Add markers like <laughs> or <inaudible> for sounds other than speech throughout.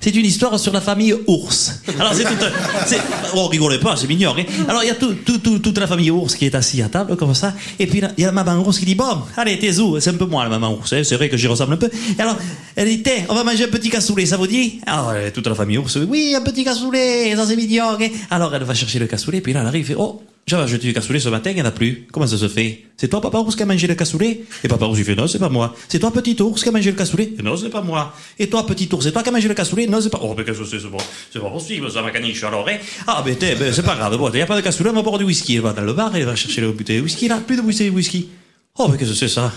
C'est une histoire sur la famille ours. Alors c'est toute, c'est, oh rigolez pas, c'est mignon. hein. Alors il y a tout, tout, tout- toute la famille ours qui est assise à table comme ça, et puis il y a la maman ours qui dit bon, allez t'es où? C'est un peu moi la maman ours, hein, c'est vrai que j'y ressemble un peu. Et alors elle dit on va manger un petit cassoulet, ça vous dit? Alors euh, toute la famille ours, oui un petit cassoulet, ça c'est mignon. hein. Alors elle va chercher le cassoulet, puis là elle arrive, et oh. J'avais acheté du cassoulet ce matin, il n'y en a plus. Comment ça se fait? C'est toi, papa ours, qui a mangé le cassoulet? Et papa ours, il fait non, c'est pas moi. C'est toi, petit ours, qui a mangé le cassoulet? Non, c'est pas moi. Et toi, petit ours, c'est toi qui a mangé le cassoulet? Non, c'est pas. Oh, mais qu'est-ce que c'est C'est pas, c'est pas possible, ça, ma caniche, alors, hein Ah, ben, t'es- ben, c'est pas grave. Bon, il n'y a pas de cassoulet, on va boire du whisky. Elle va dans le bar, elle va chercher le bouteille de whisky, là. Plus de bouteille de whisky. Oh, mais qu'est-ce que c'est ça?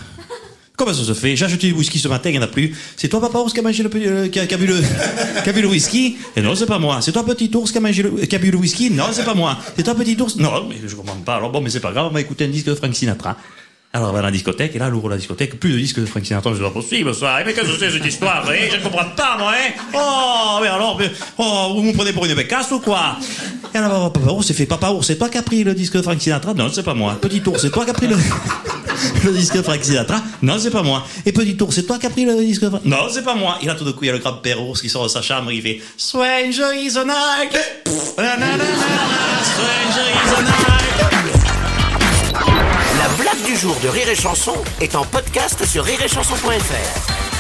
Comment ça se fait? J'ai acheté du whisky ce matin, il n'y en a plus. C'est toi, papa ours, qui a mangé le, <laughs> euh, bu le, whisky? Et non, c'est pas moi. C'est toi, petit ours, qui a mangé le, qui bu le whisky? Non, c'est pas moi. C'est toi, petit ours? Non, mais je comprends pas. Alors bon, mais c'est pas grave, on va écouter un disque de Frank Sinatra. Alors, on va dans la discothèque, et là, elle ouvre la discothèque, plus de disques de Frank Sinatra, c'est pas possible, ça. Mais qu'est-ce que c'est, cette histoire, hein? Je ne comprends pas, moi, hein? Oh, mais alors, mais, oh, vous me prenez pour une bécasse ou quoi? Et alors, papa ours, c'est fait, papa ours, c'est toi qui as pris le disque de Frank Sinatra? Non, c'est pas moi. Petit ours, c'est toi qui as pris le, <laughs> <laughs> le disque de Frank Sinatra Non, c'est pas moi. Et petit ours, c'est toi qui as pris le disque de Frank Non, c'est pas moi. Et là, tout d'un coup, il y a le grand-père ours qui sort de sa chambre, il fait, Stranger is a night. La blague du jour de Rire et Chanson est en podcast sur rireetchanson.fr.